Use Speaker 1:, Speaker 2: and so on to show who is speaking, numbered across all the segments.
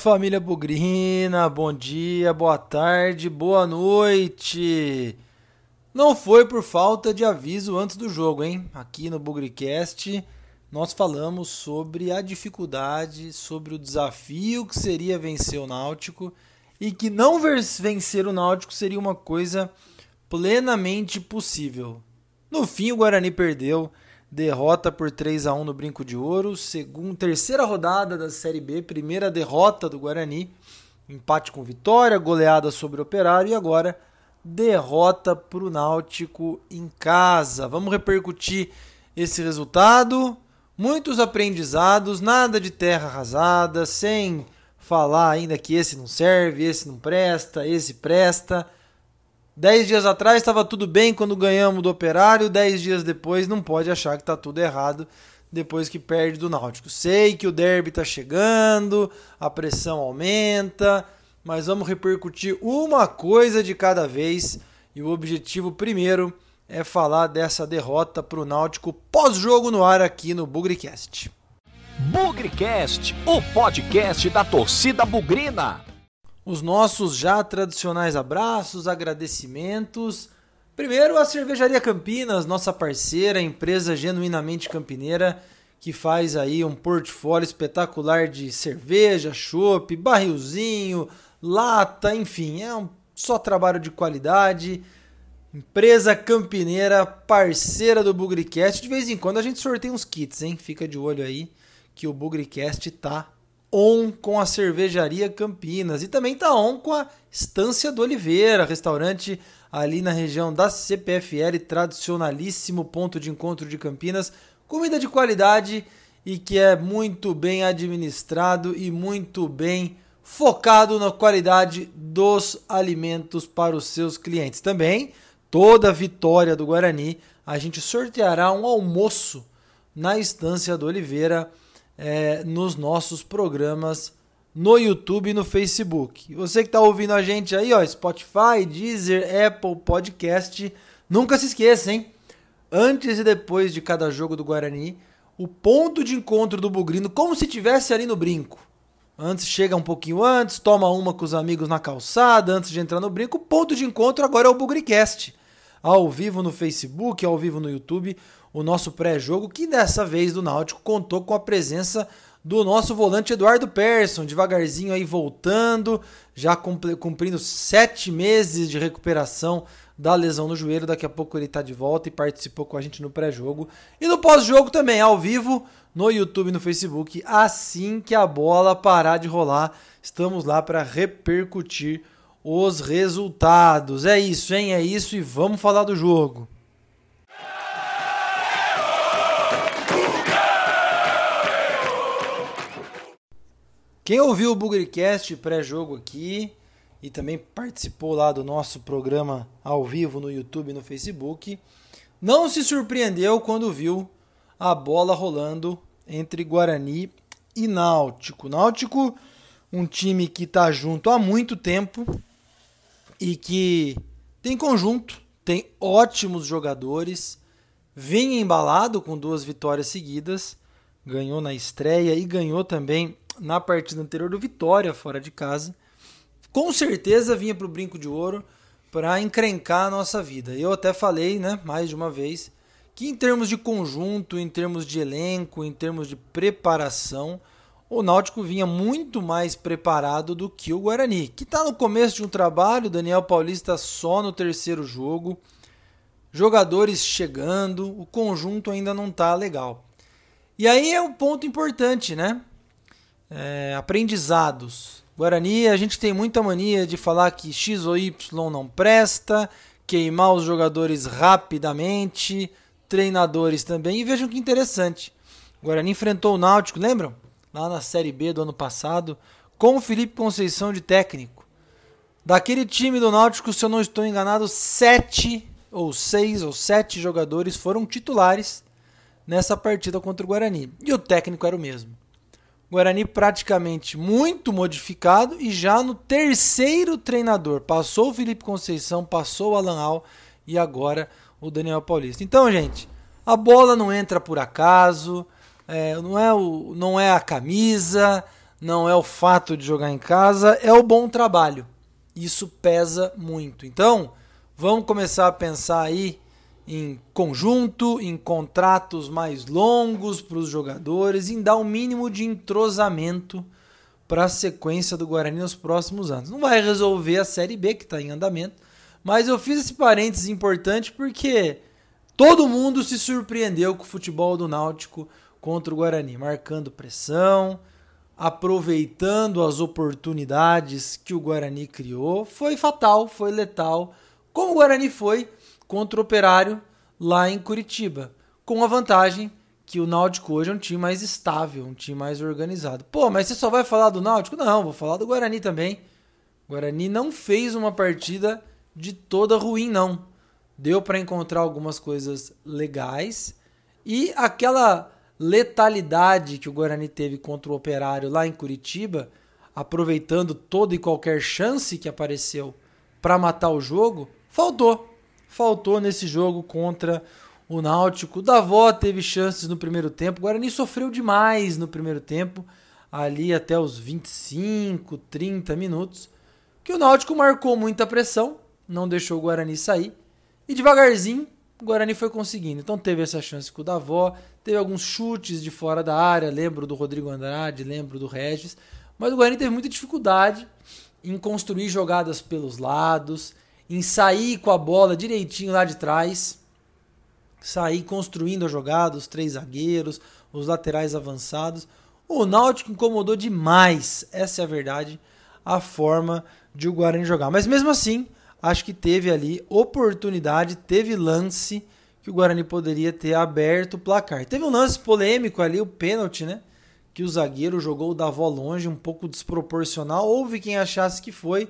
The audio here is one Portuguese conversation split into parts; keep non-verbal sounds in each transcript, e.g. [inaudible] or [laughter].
Speaker 1: família Bugrina, bom dia, boa tarde, boa noite. Não foi por falta de aviso antes do jogo, hein? Aqui no Bugricast nós falamos sobre a dificuldade, sobre o desafio que seria vencer o Náutico e que não vencer o Náutico seria uma coisa plenamente possível. No fim, o Guarani perdeu derrota por 3 a 1 no Brinco de Ouro, terceira rodada da Série B, primeira derrota do Guarani, empate com vitória, goleada sobre o Operário e agora derrota para o Náutico em casa. Vamos repercutir esse resultado, muitos aprendizados, nada de terra arrasada, sem falar ainda que esse não serve, esse não presta, esse presta. Dez dias atrás estava tudo bem quando ganhamos do Operário, dez dias depois não pode achar que está tudo errado depois que perde do Náutico. Sei que o derby está chegando, a pressão aumenta, mas vamos repercutir uma coisa de cada vez e o objetivo primeiro é falar dessa derrota para o Náutico pós-jogo no ar aqui no Bugricast.
Speaker 2: Bugricast, o podcast da torcida bugrina
Speaker 1: os nossos já tradicionais abraços, agradecimentos. Primeiro, a Cervejaria Campinas, nossa parceira, empresa genuinamente campineira, que faz aí um portfólio espetacular de cerveja, chopp, barrilzinho, lata, enfim, é um só trabalho de qualidade. Empresa campineira, parceira do Bugricast. De vez em quando a gente sorteia uns kits, hein? Fica de olho aí que o Bugricast tá on com a cervejaria Campinas e também tá on com a Estância do Oliveira, restaurante ali na região da CPFL, tradicionalíssimo ponto de encontro de Campinas, comida de qualidade e que é muito bem administrado e muito bem focado na qualidade dos alimentos para os seus clientes. Também, toda vitória do Guarani, a gente sorteará um almoço na Estância do Oliveira é, nos nossos programas no YouTube e no Facebook. Você que está ouvindo a gente aí, ó, Spotify, Deezer, Apple Podcast, nunca se esqueça, hein? Antes e depois de cada jogo do Guarani, o ponto de encontro do Bugrino, como se tivesse ali no brinco. Antes chega um pouquinho antes, toma uma com os amigos na calçada, antes de entrar no brinco. O ponto de encontro agora é o Bugricast. Ao vivo no Facebook, ao vivo no YouTube o nosso pré-jogo, que dessa vez do Náutico contou com a presença do nosso volante Eduardo Persson, devagarzinho aí voltando, já cumprindo sete meses de recuperação da lesão no joelho. Daqui a pouco ele está de volta e participou com a gente no pré-jogo. E no pós-jogo também, ao vivo, no YouTube e no Facebook. Assim que a bola parar de rolar, estamos lá para repercutir os resultados. É isso, hein? É isso e vamos falar do jogo. Quem ouviu o Bugrecast pré-jogo aqui e também participou lá do nosso programa ao vivo no YouTube e no Facebook, não se surpreendeu quando viu a bola rolando entre Guarani e Náutico. Náutico, um time que está junto há muito tempo e que tem conjunto, tem ótimos jogadores, vem embalado com duas vitórias seguidas, ganhou na estreia e ganhou também na partida anterior do Vitória fora de casa, com certeza vinha para o Brinco de Ouro para encrencar a nossa vida. Eu até falei, né, mais de uma vez, que em termos de conjunto, em termos de elenco, em termos de preparação, o Náutico vinha muito mais preparado do que o Guarani, que está no começo de um trabalho, Daniel Paulista só no terceiro jogo, jogadores chegando, o conjunto ainda não está legal. E aí é um ponto importante, né? é, aprendizados. Guarani, a gente tem muita mania de falar que X ou Y não presta, queimar os jogadores rapidamente, treinadores também. E vejam que interessante. Guarani enfrentou o Náutico, lembram? Lá na Série B do ano passado, com o Felipe Conceição de técnico. Daquele time do Náutico, se eu não estou enganado, sete ou seis ou sete jogadores foram titulares nessa partida contra o Guarani. E o técnico era o mesmo. Guarani praticamente muito modificado e já no terceiro treinador. Passou o Felipe Conceição, passou o Alan Al e agora o Daniel Paulista. Então, gente, a bola não entra por acaso, é, não, é o, não é a camisa, não é o fato de jogar em casa, é o bom trabalho. Isso pesa muito. Então, vamos começar a pensar aí em conjunto, em contratos mais longos para os jogadores, em dar um mínimo de entrosamento para a sequência do Guarani nos próximos anos. Não vai resolver a Série B que está em andamento, mas eu fiz esse parênteses importante porque todo mundo se surpreendeu com o futebol do Náutico contra o Guarani, marcando pressão, aproveitando as oportunidades que o Guarani criou. Foi fatal, foi letal, como o Guarani foi contra o Operário lá em Curitiba, com a vantagem que o Náutico hoje é um time mais estável, um time mais organizado. Pô, mas você só vai falar do Náutico? Não, vou falar do Guarani também. O Guarani não fez uma partida de toda ruim, não. Deu para encontrar algumas coisas legais e aquela letalidade que o Guarani teve contra o Operário lá em Curitiba, aproveitando toda e qualquer chance que apareceu para matar o jogo, faltou faltou nesse jogo contra o Náutico. O Davó teve chances no primeiro tempo. O Guarani sofreu demais no primeiro tempo, ali até os 25, 30 minutos. Que o Náutico marcou muita pressão, não deixou o Guarani sair. E devagarzinho o Guarani foi conseguindo. Então teve essa chance com o Davó, teve alguns chutes de fora da área, lembro do Rodrigo Andrade, lembro do Regis. Mas o Guarani teve muita dificuldade em construir jogadas pelos lados, em sair com a bola direitinho lá de trás, sair construindo a jogada, os três zagueiros, os laterais avançados. O Náutico incomodou demais, essa é a verdade, a forma de o Guarani jogar. Mas mesmo assim, acho que teve ali oportunidade, teve lance que o Guarani poderia ter aberto o placar. Teve um lance polêmico ali, o pênalti, né? Que o zagueiro jogou o Davó longe, um pouco desproporcional. Houve quem achasse que foi,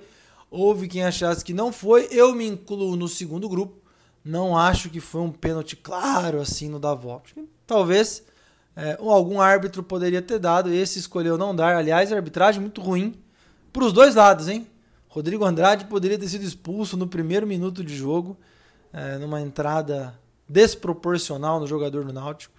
Speaker 1: Houve quem achasse que não foi. Eu me incluo no segundo grupo. Não acho que foi um pênalti claro assim no Davó. Talvez é, algum árbitro poderia ter dado. Esse escolheu não dar. Aliás, arbitragem muito ruim para os dois lados, hein? Rodrigo Andrade poderia ter sido expulso no primeiro minuto de jogo, é, numa entrada desproporcional no jogador do Náutico.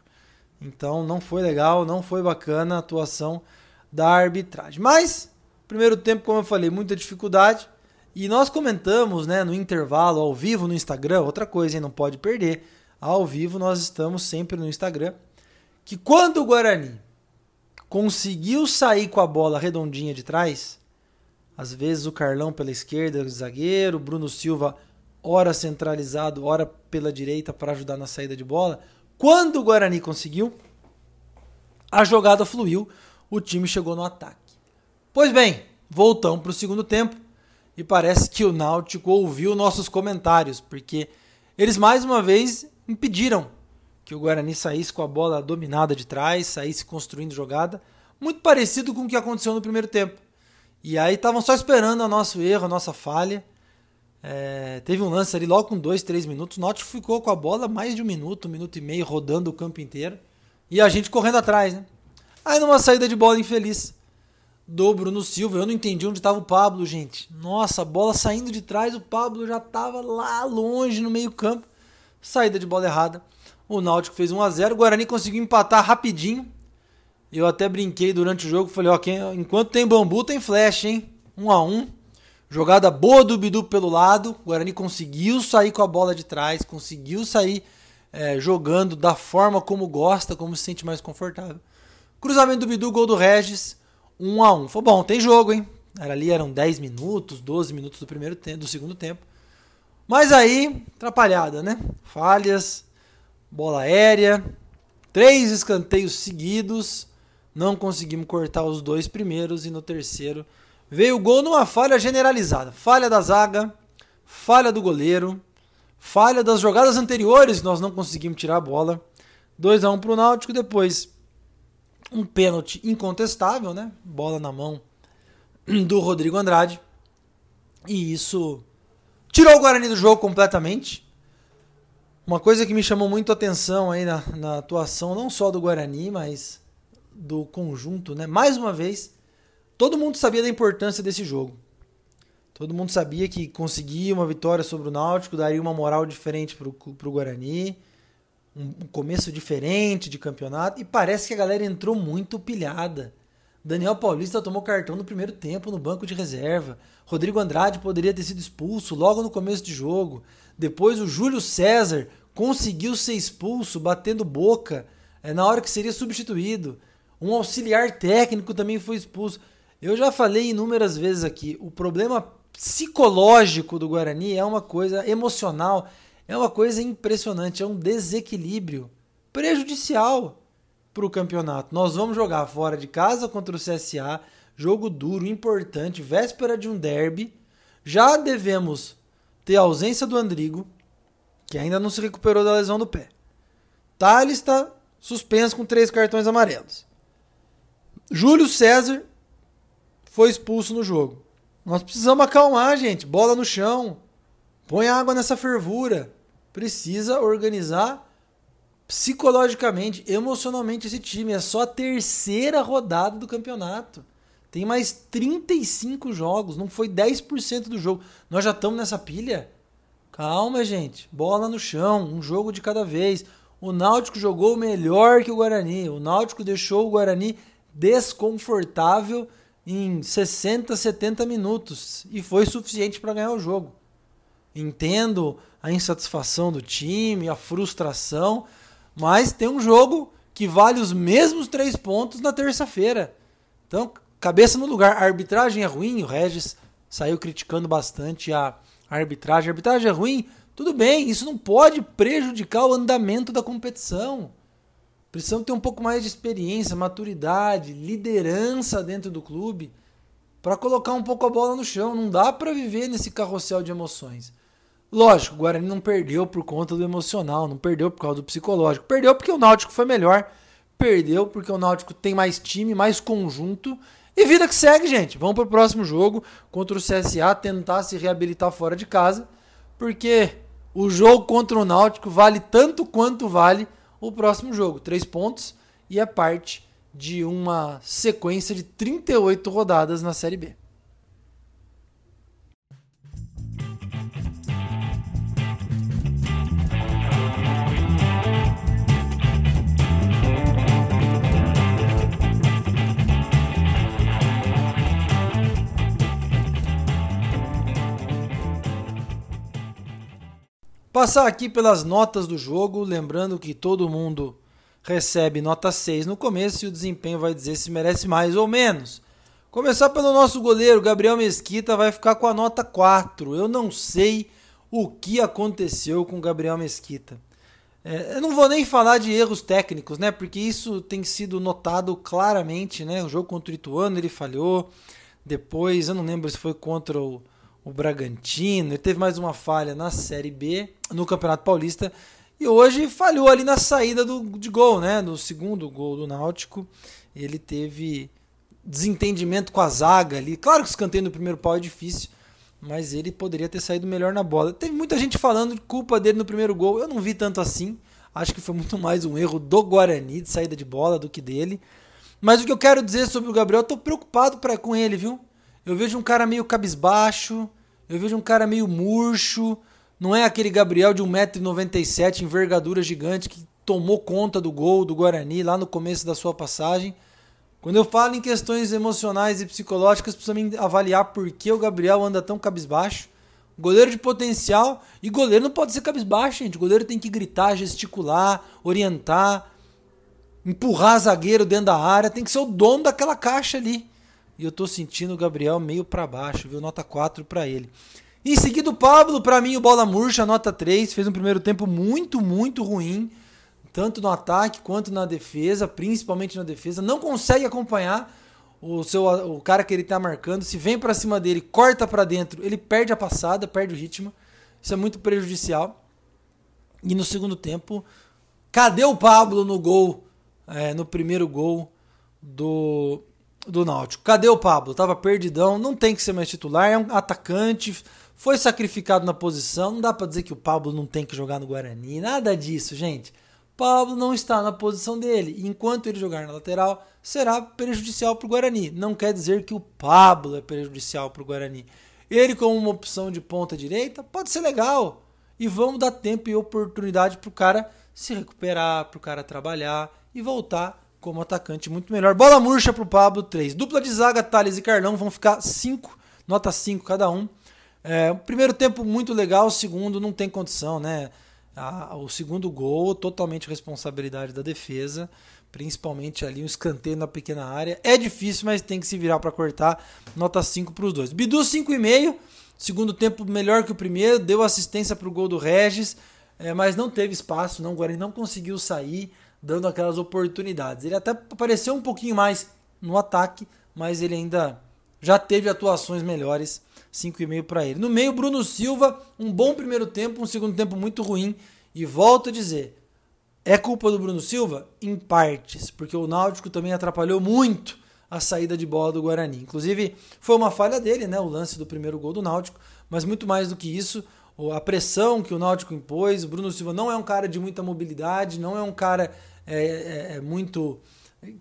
Speaker 1: Então não foi legal, não foi bacana a atuação da arbitragem. Mas, primeiro tempo, como eu falei, muita dificuldade. E nós comentamos, né, no intervalo, ao vivo no Instagram, outra coisa, hein, não pode perder. Ao vivo nós estamos sempre no Instagram. Que quando o Guarani conseguiu sair com a bola redondinha de trás, às vezes o Carlão pela esquerda, o zagueiro, o Bruno Silva, ora centralizado, ora pela direita para ajudar na saída de bola. Quando o Guarani conseguiu, a jogada fluiu, o time chegou no ataque. Pois bem, voltamos para o segundo tempo e parece que o Náutico ouviu nossos comentários, porque eles mais uma vez impediram que o Guarani saísse com a bola dominada de trás, saísse construindo jogada, muito parecido com o que aconteceu no primeiro tempo. E aí estavam só esperando o nosso erro, a nossa falha. É, teve um lance ali logo com dois, três minutos. O Náutico ficou com a bola mais de um minuto, um minuto e meio, rodando o campo inteiro. E a gente correndo atrás, né? Aí numa saída de bola infeliz, do Bruno Silva. Eu não entendi onde estava o Pablo, gente. Nossa, a bola saindo de trás, o Pablo já estava lá longe no meio-campo. Saída de bola errada. O Náutico fez 1 a 0 O Guarani conseguiu empatar rapidinho. Eu até brinquei durante o jogo. Falei, ó, quem, enquanto tem bambu, tem flash, hein? 1 a 1 Jogada boa do Bidu pelo lado. O Guarani conseguiu sair com a bola de trás. Conseguiu sair é, jogando da forma como gosta, como se sente mais confortável. Cruzamento do Bidu, gol do Regis. 1 a 1 Foi bom, tem jogo, hein? Era ali eram 10 minutos, 12 minutos do primeiro tempo, do segundo tempo. Mas aí, atrapalhada, né? Falhas, bola aérea, três escanteios seguidos, não conseguimos cortar os dois primeiros e no terceiro veio o gol numa falha generalizada. Falha da zaga, falha do goleiro, falha das jogadas anteriores, nós não conseguimos tirar a bola. 2 a 1 para o Náutico, depois um pênalti incontestável, né? Bola na mão do Rodrigo Andrade. E isso tirou o Guarani do jogo completamente. Uma coisa que me chamou muito a atenção aí na, na atuação, não só do Guarani, mas do conjunto, né? Mais uma vez, todo mundo sabia da importância desse jogo. Todo mundo sabia que conseguir uma vitória sobre o Náutico daria uma moral diferente para o Guarani um começo diferente de campeonato e parece que a galera entrou muito pilhada. Daniel Paulista tomou cartão no primeiro tempo no banco de reserva. Rodrigo Andrade poderia ter sido expulso logo no começo de jogo. Depois o Júlio César conseguiu ser expulso batendo boca é, na hora que seria substituído. Um auxiliar técnico também foi expulso. Eu já falei inúmeras vezes aqui, o problema psicológico do Guarani é uma coisa emocional, é uma coisa impressionante, é um desequilíbrio prejudicial para o campeonato. Nós vamos jogar fora de casa contra o CSA, jogo duro, importante, véspera de um derby. Já devemos ter a ausência do Andrigo, que ainda não se recuperou da lesão do pé. Thales está suspenso com três cartões amarelos. Júlio César foi expulso no jogo. Nós precisamos acalmar, gente. Bola no chão. Põe água nessa fervura. Precisa organizar psicologicamente, emocionalmente esse time. É só a terceira rodada do campeonato. Tem mais 35 jogos, não foi 10% do jogo. Nós já estamos nessa pilha? Calma, gente. Bola no chão, um jogo de cada vez. O Náutico jogou melhor que o Guarani. O Náutico deixou o Guarani desconfortável em 60, 70 minutos e foi suficiente para ganhar o jogo. Entendo a insatisfação do time, a frustração, mas tem um jogo que vale os mesmos três pontos na terça-feira. Então, cabeça no lugar. A arbitragem é ruim, o Regis saiu criticando bastante a arbitragem. A arbitragem é ruim, tudo bem, isso não pode prejudicar o andamento da competição. Precisamos ter um pouco mais de experiência, maturidade, liderança dentro do clube para colocar um pouco a bola no chão. Não dá para viver nesse carrossel de emoções. Lógico, o Guarani não perdeu por conta do emocional, não perdeu por causa do psicológico. Perdeu porque o Náutico foi melhor. Perdeu porque o Náutico tem mais time, mais conjunto. E vida que segue, gente. Vamos para o próximo jogo contra o CSA, tentar se reabilitar fora de casa. Porque o jogo contra o Náutico vale tanto quanto vale o próximo jogo. Três pontos e é parte de uma sequência de 38 rodadas na Série B. Passar aqui pelas notas do jogo, lembrando que todo mundo recebe nota 6 no começo e o desempenho vai dizer se merece mais ou menos. Começar pelo nosso goleiro, Gabriel Mesquita, vai ficar com a nota 4. Eu não sei o que aconteceu com o Gabriel Mesquita. É, eu não vou nem falar de erros técnicos, né? Porque isso tem sido notado claramente, né? O jogo contra o Ituano ele falhou. Depois, eu não lembro se foi contra o, o Bragantino, ele teve mais uma falha na Série B, no Campeonato Paulista, e hoje falhou ali na saída do, de gol, né? No segundo gol do Náutico, ele teve desentendimento com a zaga ali. Claro que o escanteio no primeiro pau é difícil, mas ele poderia ter saído melhor na bola. Teve muita gente falando de culpa dele no primeiro gol, eu não vi tanto assim. Acho que foi muito mais um erro do Guarani de saída de bola do que dele. Mas o que eu quero dizer sobre o Gabriel, eu tô preocupado pra, com ele, viu? Eu vejo um cara meio cabisbaixo, eu vejo um cara meio murcho. Não é aquele Gabriel de 1,97m, envergadura gigante, que tomou conta do gol do Guarani lá no começo da sua passagem. Quando eu falo em questões emocionais e psicológicas, precisa avaliar por que o Gabriel anda tão cabisbaixo. Goleiro de potencial. E goleiro não pode ser cabisbaixo, gente. Goleiro tem que gritar, gesticular, orientar, empurrar zagueiro dentro da área. Tem que ser o dono daquela caixa ali. E eu tô sentindo o Gabriel meio para baixo, viu? Nota 4 para ele. Em seguida, o Pablo, para mim, o bola murcha, nota 3. Fez um primeiro tempo muito, muito ruim. Tanto no ataque quanto na defesa, principalmente na defesa. Não consegue acompanhar o seu o cara que ele tá marcando. Se vem para cima dele, corta para dentro, ele perde a passada, perde o ritmo. Isso é muito prejudicial. E no segundo tempo, cadê o Pablo no gol? É, no primeiro gol do, do Náutico. Cadê o Pablo? Tava perdidão, não tem que ser mais titular, é um atacante, foi sacrificado na posição. Não dá para dizer que o Pablo não tem que jogar no Guarani, nada disso, gente. Pablo não está na posição dele. Enquanto ele jogar na lateral, será prejudicial para o Guarani. Não quer dizer que o Pablo é prejudicial para o Guarani. Ele, como uma opção de ponta direita, pode ser legal. E vamos dar tempo e oportunidade para o cara se recuperar, para o cara trabalhar e voltar como atacante muito melhor. Bola murcha pro Pablo, 3. Dupla de zaga, Thales e Carlão vão ficar 5, nota 5 cada um. É, o primeiro tempo muito legal, o segundo não tem condição, né? O segundo gol, totalmente responsabilidade da defesa, principalmente ali um escanteio na pequena área. É difícil, mas tem que se virar para cortar. Nota 5 para os dois. Bidu 5,5. Segundo tempo melhor que o primeiro, deu assistência para o gol do Regis, é, mas não teve espaço, não. O Guarani não conseguiu sair dando aquelas oportunidades. Ele até apareceu um pouquinho mais no ataque, mas ele ainda já teve atuações melhores. 5,5 para ele. No meio, Bruno Silva, um bom primeiro tempo, um segundo tempo muito ruim. E volto a dizer, é culpa do Bruno Silva? Em partes, porque o Náutico também atrapalhou muito a saída de bola do Guarani. Inclusive, foi uma falha dele, né, o lance do primeiro gol do Náutico, mas muito mais do que isso, a pressão que o Náutico impôs. O Bruno Silva não é um cara de muita mobilidade, não é um cara é, é, é muito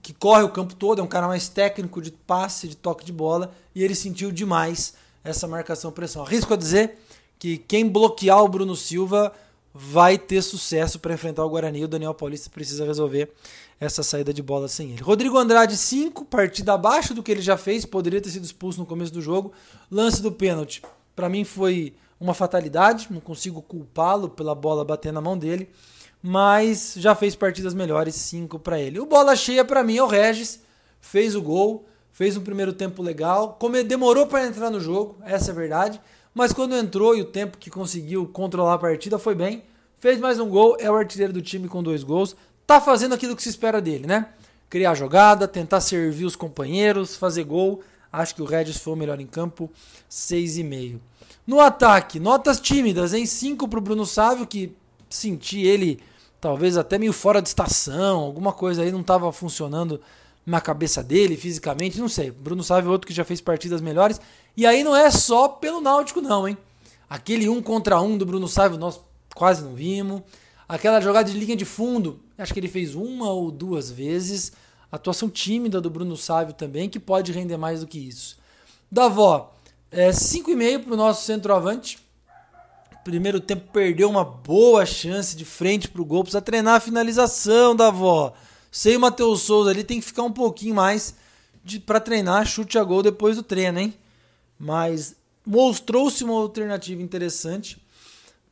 Speaker 1: que corre o campo todo, é um cara mais técnico de passe, de toque de bola, e ele sentiu demais essa marcação pressão. Arrisco a dizer que quem bloquear o Bruno Silva vai ter sucesso para enfrentar o Guarani. O Daniel Paulista precisa resolver essa saída de bola sem ele. Rodrigo Andrade, 5, partida abaixo do que ele já fez, poderia ter sido expulso no começo do jogo. Lance do pênalti, para mim foi uma fatalidade, não consigo culpá-lo pela bola bater na mão dele mas já fez partidas melhores, 5 para ele. O bola cheia para mim é o Regis, fez o gol, fez um primeiro tempo legal, como demorou para entrar no jogo, essa é a verdade, mas quando entrou e o tempo que conseguiu controlar a partida foi bem, fez mais um gol, é o artilheiro do time com dois gols, tá fazendo aquilo que se espera dele, né? Criar jogada, tentar servir os companheiros, fazer gol. Acho que o Regis foi o melhor em campo, 6,5. No ataque, notas tímidas, em 5 para o Bruno Sávio, que senti ele talvez até meio fora de estação, alguma coisa aí não estava funcionando na cabeça dele, fisicamente, não sei. Bruno Sávio é outro que já fez partidas melhores. E aí não é só pelo Náutico, não, hein? Aquele um contra um do Bruno Sávio nós quase não vimos. Aquela jogada de linha de fundo, acho que ele fez uma ou duas vezes. Atuação tímida do Bruno Sávio também, que pode render mais do que isso. Davó, é 5,5 para o nosso centroavante primeiro tempo perdeu uma boa chance de frente para o gol. Precisa treinar a finalização da avó. Sei o Matheus Souza ali tem que ficar um pouquinho mais para treinar chute a gol depois do treino, hein? Mas mostrou-se uma alternativa interessante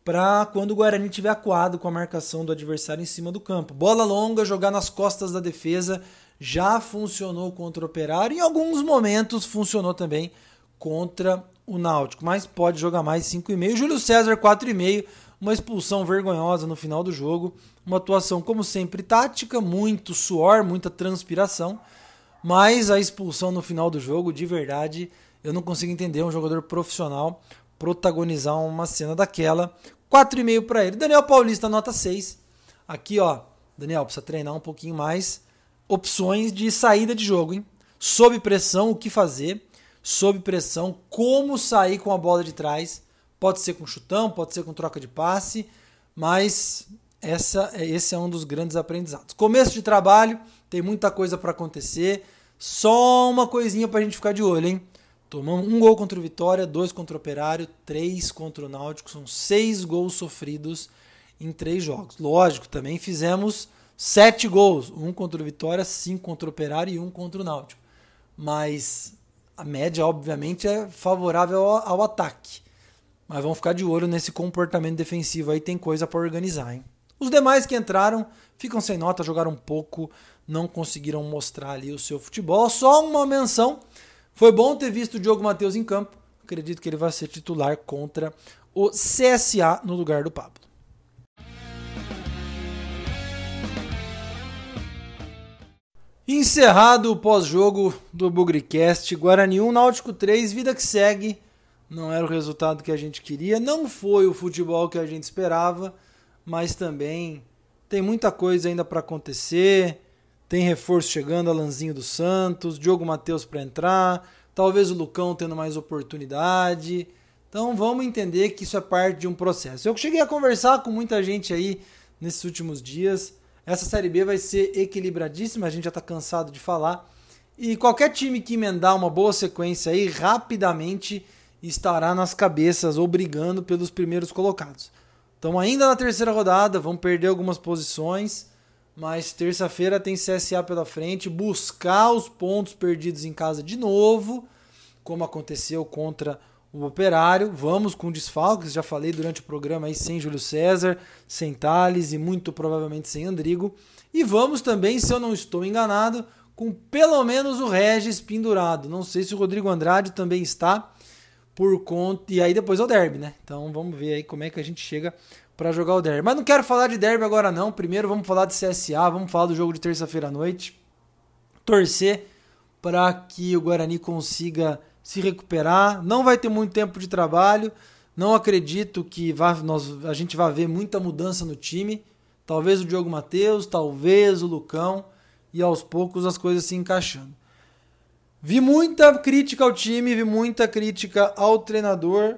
Speaker 1: para quando o Guarani tiver acuado com a marcação do adversário em cima do campo. Bola longa, jogar nas costas da defesa, já funcionou contra o Operário e em alguns momentos funcionou também contra o Náutico, mas pode jogar mais 5,5. Júlio César 4,5, uma expulsão vergonhosa no final do jogo, uma atuação como sempre tática, muito suor, muita transpiração, mas a expulsão no final do jogo, de verdade, eu não consigo entender um jogador profissional protagonizar uma cena daquela. 4,5 para ele. Daniel Paulista nota 6. Aqui, ó, Daniel precisa treinar um pouquinho mais. Opções de saída de jogo, hein? Sob pressão, o que fazer? Sob pressão, como sair com a bola de trás. Pode ser com chutão, pode ser com troca de passe, mas essa, esse é um dos grandes aprendizados. Começo de trabalho, tem muita coisa para acontecer. Só uma coisinha para a gente ficar de olho, hein? Tomamos um gol contra o Vitória, dois contra o Operário, três contra o Náutico. São seis gols sofridos em três jogos. Lógico, também fizemos sete gols. Um contra o Vitória, cinco contra o Operário e um contra o Náutico. Mas a média, obviamente, é favorável ao, ao, ataque. Mas vamos ficar de olho nesse comportamento defensivo aí, tem coisa para organizar, hein? Os demais que entraram ficam sem nota, jogaram pouco, não conseguiram mostrar ali o seu futebol. Só uma menção: foi bom ter visto o Diogo Matheus em campo. Acredito que ele vai ser titular contra o CSA no lugar do Pablo. Encerrado o pós-jogo do Bugricast, Guarani 1, Náutico 3, vida que segue. Não era o resultado que a gente queria, não foi o futebol que a gente esperava, mas também tem muita coisa ainda para acontecer. Tem reforço chegando, Alanzinho dos Santos, Diogo Matheus para entrar, talvez o Lucão tendo mais oportunidade. Então vamos entender que isso é parte de um processo. Eu cheguei a conversar com muita gente aí nesses últimos dias essa Série B vai ser equilibradíssima, a gente já está cansado de falar. E qualquer time que emendar uma boa sequência aí, rapidamente estará nas cabeças ou brigando pelos primeiros colocados. Então, ainda na terceira rodada, vão perder algumas posições, mas terça-feira tem CSA pela frente, buscar os pontos perdidos em casa de novo, como aconteceu contra o Operário. Vamos com desfalques, já falei durante o programa aí sem Júlio César, sem Thales e muito provavelmente sem Andrigo. E vamos também, se eu não estou enganado, com pelo menos o Regis pendurado. Não sei se o Rodrigo Andrade também está por conta. E aí depois é o derby, né? Então vamos ver aí como é que a gente chega para jogar o derby. Mas não quero falar de derby agora não. Primeiro vamos falar de CSA, vamos falar do jogo de terça-feira à noite. Torcer para que o Guarani consiga se recuperar. Não vai ter muito tempo de trabalho. Não acredito que vá, nós, a gente vai ver muita mudança no time. Talvez o Diogo Matheus, talvez o Lucão. E aos poucos as coisas se encaixando. Vi muita crítica ao time, vi muita crítica ao treinador.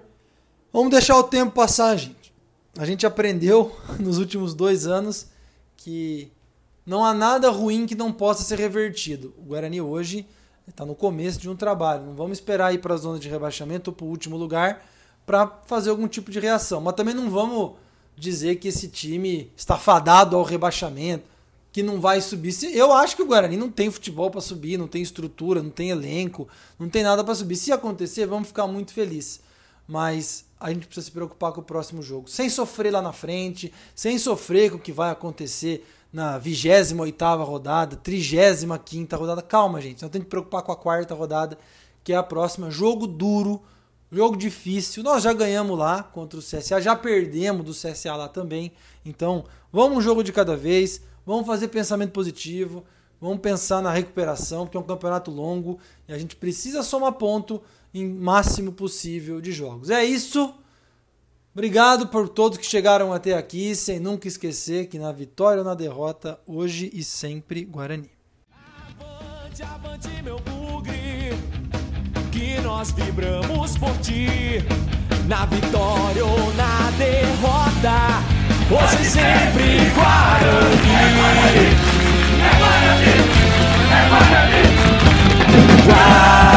Speaker 1: Vamos deixar o tempo passar, gente. A gente aprendeu [laughs] nos últimos dois anos que não há nada ruim que não possa ser revertido. O Guarani hoje está no começo de um trabalho. Não vamos esperar ir para a zona de rebaixamento ou para o último lugar para fazer algum tipo de reação. Mas também não vamos dizer que esse time está fadado ao rebaixamento que não vai subir. Eu acho que o Guarani não tem futebol para subir, não tem estrutura, não tem elenco, não tem nada para subir. Se acontecer, vamos ficar muito felizes. Mas a gente precisa se preocupar com o próximo jogo, sem sofrer lá na frente, sem sofrer com o que vai acontecer na 28 rodada, 35 rodada. Calma, gente, não tem que preocupar com a quarta rodada, que é a próxima. Jogo duro, jogo difícil. Nós já ganhamos lá contra o CSA, já perdemos do CSA lá também. Então, vamos um jogo de cada vez. Vamos fazer pensamento positivo, vamos pensar na recuperação, porque é um campeonato longo e a gente precisa somar ponto em máximo possível de jogos. É isso. Obrigado por todos que chegaram até aqui, sem nunca esquecer que na vitória ou na derrota, hoje e sempre Guarani. Avante, avante, meu bugre, que nós vibramos por ti, na vitória ou na derrota, hoje e sempre Guarani. É Guarani, é Guarani, é Guarani. Guarani.